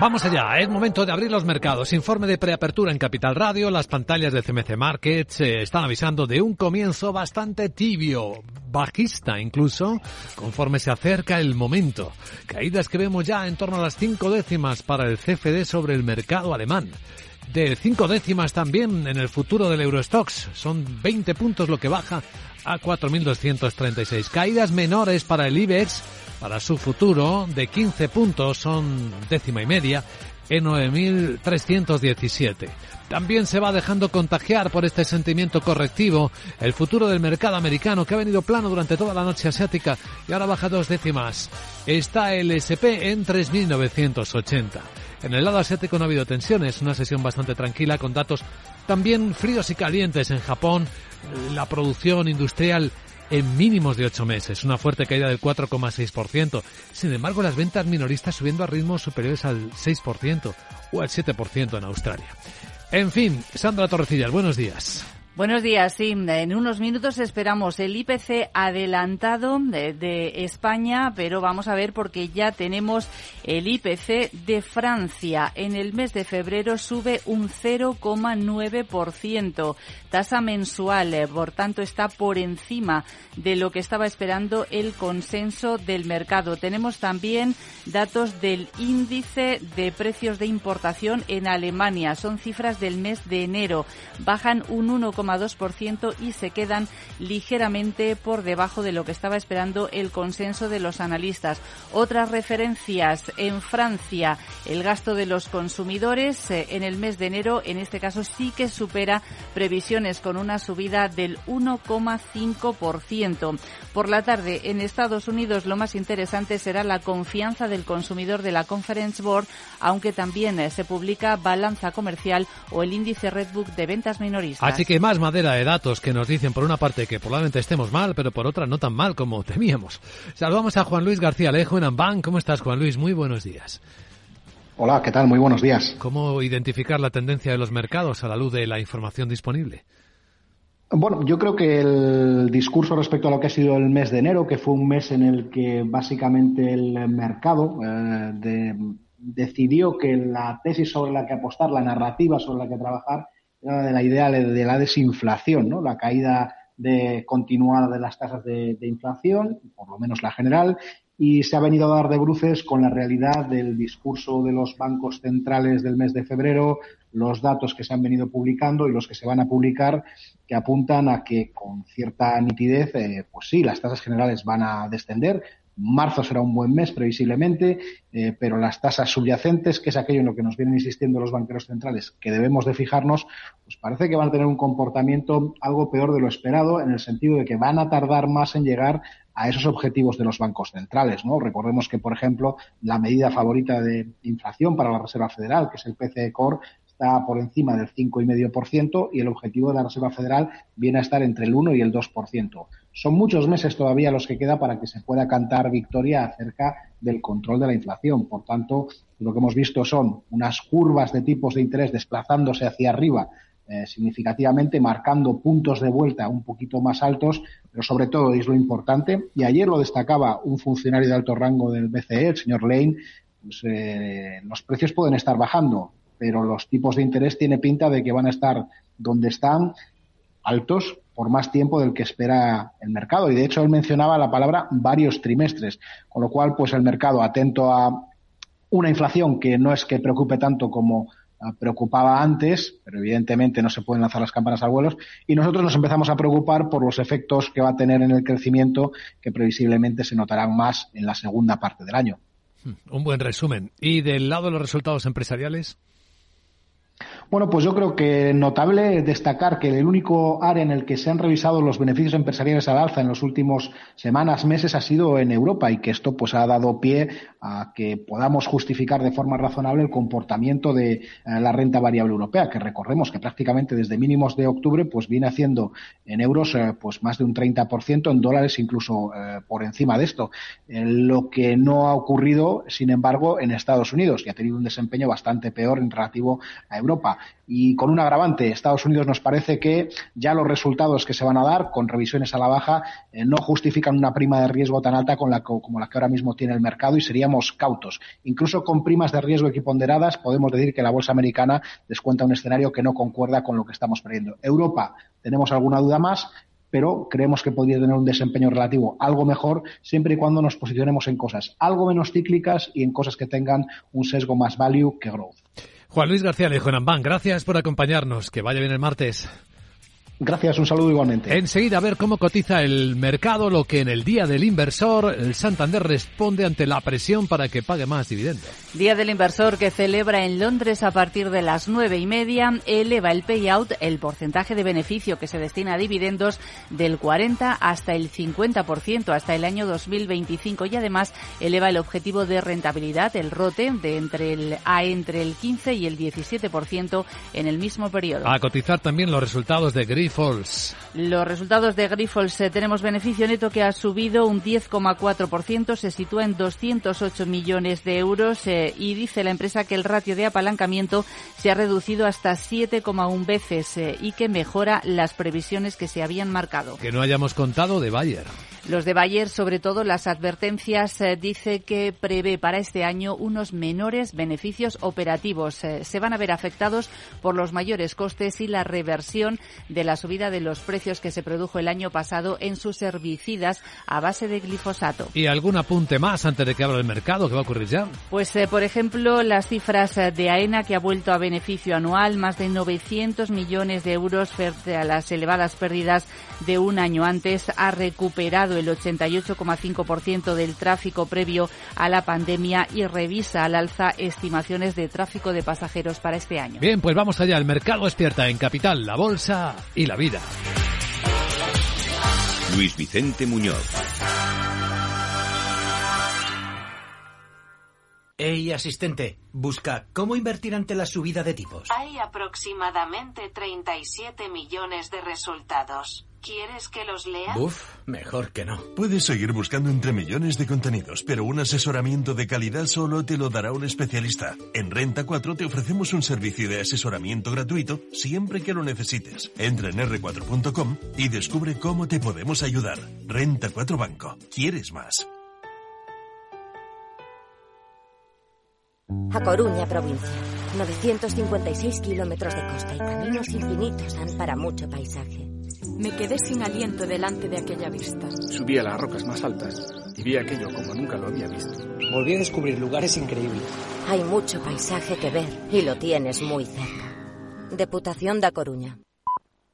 Vamos allá, es momento de abrir los mercados. Informe de preapertura en Capital Radio. Las pantallas de CMC Markets están avisando de un comienzo bastante tibio, bajista incluso, conforme se acerca el momento. Caídas que vemos ya en torno a las cinco décimas para el CFD sobre el mercado alemán. De cinco décimas también en el futuro del Eurostox. Son 20 puntos lo que baja a 4.236. Caídas menores para el IBEX para su futuro de 15 puntos, son décima y media, en 9.317. También se va dejando contagiar por este sentimiento correctivo el futuro del mercado americano que ha venido plano durante toda la noche asiática y ahora baja dos décimas. Está el SP en 3.980. En el lado asiático no ha habido tensiones, una sesión bastante tranquila con datos también fríos y calientes en Japón. La producción industrial en mínimos de ocho meses, una fuerte caída del 4,6%. Sin embargo, las ventas minoristas subiendo a ritmos superiores al 6% o al 7% en Australia. En fin, Sandra Torrecillas, buenos días. Buenos días. En unos minutos esperamos el IPC adelantado de, España, pero vamos a ver porque ya tenemos el IPC de Francia. En el mes de febrero sube un 0,9%, tasa mensual, eh, por tanto está por encima de lo que estaba esperando el consenso del mercado. Tenemos también datos del índice de precios de importación en Alemania. Son cifras del mes de enero. Bajan un 1, ciento y se quedan ligeramente por debajo de lo que estaba esperando el consenso de los analistas. Otras referencias en Francia, el gasto de los consumidores eh, en el mes de enero, en este caso sí que supera previsiones con una subida del 1,5%. Por la tarde, en Estados Unidos, lo más interesante será la confianza del consumidor de la Conference Board, aunque también eh, se publica balanza comercial o el índice Redbook de ventas minoristas. Así que más madera de datos que nos dicen por una parte que probablemente estemos mal, pero por otra no tan mal como temíamos. Saludamos a Juan Luis García Alejo en Ambank. ¿Cómo estás, Juan Luis? Muy buenos días. Hola, ¿qué tal? Muy buenos días. ¿Cómo identificar la tendencia de los mercados a la luz de la información disponible? Bueno, yo creo que el discurso respecto a lo que ha sido el mes de enero, que fue un mes en el que básicamente el mercado eh, decidió que la tesis sobre la que apostar, la narrativa sobre la que trabajar, de la idea de la desinflación, ¿no? La caída de continuada de las tasas de, de inflación, por lo menos la general, y se ha venido a dar de bruces con la realidad del discurso de los bancos centrales del mes de febrero, los datos que se han venido publicando y los que se van a publicar que apuntan a que con cierta nitidez, eh, pues sí, las tasas generales van a descender. Marzo será un buen mes, previsiblemente, eh, pero las tasas subyacentes, que es aquello en lo que nos vienen insistiendo los banqueros centrales, que debemos de fijarnos, pues parece que van a tener un comportamiento algo peor de lo esperado, en el sentido de que van a tardar más en llegar a esos objetivos de los bancos centrales. ¿no? Recordemos que, por ejemplo, la medida favorita de inflación para la Reserva Federal, que es el PCE Core, está por encima del 5,5% y el objetivo de la Reserva Federal viene a estar entre el 1 y el 2%. Son muchos meses todavía los que queda para que se pueda cantar victoria acerca del control de la inflación. Por tanto, lo que hemos visto son unas curvas de tipos de interés desplazándose hacia arriba eh, significativamente, marcando puntos de vuelta un poquito más altos, pero sobre todo, es lo importante, y ayer lo destacaba un funcionario de alto rango del BCE, el señor Lane, pues, eh, los precios pueden estar bajando, pero los tipos de interés tiene pinta de que van a estar donde están altos por más tiempo del que espera el mercado. Y de hecho él mencionaba la palabra varios trimestres, con lo cual pues el mercado atento a una inflación que no es que preocupe tanto como preocupaba antes, pero evidentemente no se pueden lanzar las campanas al vuelo, y nosotros nos empezamos a preocupar por los efectos que va a tener en el crecimiento que previsiblemente se notarán más en la segunda parte del año. Hmm, un buen resumen. ¿Y del lado de los resultados empresariales? Bueno, pues yo creo que notable destacar que el único área en el que se han revisado los beneficios empresariales al alza en los últimos semanas, meses, ha sido en Europa y que esto pues ha dado pie a que podamos justificar de forma razonable el comportamiento de eh, la renta variable europea, que recordemos que prácticamente desde mínimos de octubre pues viene haciendo en euros eh, pues más de un 30%, en dólares incluso eh, por encima de esto. lo que no ha ocurrido, sin embargo, en Estados Unidos, que ha tenido un desempeño bastante peor en relativo a Europa. Y con un agravante, Estados Unidos nos parece que ya los resultados que se van a dar, con revisiones a la baja, eh, no justifican una prima de riesgo tan alta la, como la que ahora mismo tiene el mercado y seríamos cautos. Incluso con primas de riesgo equiponderadas podemos decir que la bolsa americana descuenta un escenario que no concuerda con lo que estamos previendo. Europa, tenemos alguna duda más, pero creemos que podría tener un desempeño relativo algo mejor siempre y cuando nos posicionemos en cosas algo menos cíclicas y en cosas que tengan un sesgo más value que growth. Juan Luis García Lejo en gracias por acompañarnos. Que vaya bien el martes. Gracias, un saludo igualmente. Enseguida a ver cómo cotiza el mercado, lo que en el día del inversor el Santander responde ante la presión para que pague más dividendos. Día del inversor que celebra en Londres a partir de las nueve y media eleva el payout, el porcentaje de beneficio que se destina a dividendos del 40 hasta el 50% hasta el año 2025 y además eleva el objetivo de rentabilidad, el ROTE, de entre el a entre el 15 y el 17% en el mismo periodo. A cotizar también los resultados de Griff los resultados de Grifols eh, tenemos beneficio neto que ha subido un 10,4%, se sitúa en 208 millones de euros eh, y dice la empresa que el ratio de apalancamiento se ha reducido hasta 7,1 veces eh, y que mejora las previsiones que se habían marcado. Que no hayamos contado de Bayer. Los de Bayer, sobre todo las advertencias, dice que prevé para este año unos menores beneficios operativos. se van a ver afectados por los mayores costes y la reversión de las subida de los precios que se produjo el año pasado en sus herbicidas a base de glifosato. ¿Y algún apunte más antes de que abra el mercado? ¿Qué va a ocurrir ya? Pues, eh, por ejemplo, las cifras eh, de AENA que ha vuelto a beneficio anual, más de 900 millones de euros frente a las elevadas pérdidas de un año antes, ha recuperado el 88,5% del tráfico previo a la pandemia y revisa al alza estimaciones de tráfico de pasajeros para este año. Bien, pues vamos allá. El mercado despierta en Capital, la bolsa y la vida. Luis Vicente Muñoz. Hey, asistente, busca cómo invertir ante la subida de tipos. Hay aproximadamente 37 millones de resultados. ¿Quieres que los lea? Uf, mejor que no. Puedes seguir buscando entre millones de contenidos, pero un asesoramiento de calidad solo te lo dará un especialista. En Renta 4 te ofrecemos un servicio de asesoramiento gratuito siempre que lo necesites. Entra en r4.com y descubre cómo te podemos ayudar. Renta 4 Banco. ¿Quieres más? A Coruña, provincia. 956 kilómetros de costa y caminos infinitos dan para mucho paisaje. Me quedé sin aliento delante de aquella vista. Subí a las rocas más altas y vi aquello como nunca lo había visto. Volví a descubrir lugares increíbles. Hay mucho paisaje que ver y lo tienes muy cerca. Deputación da Coruña.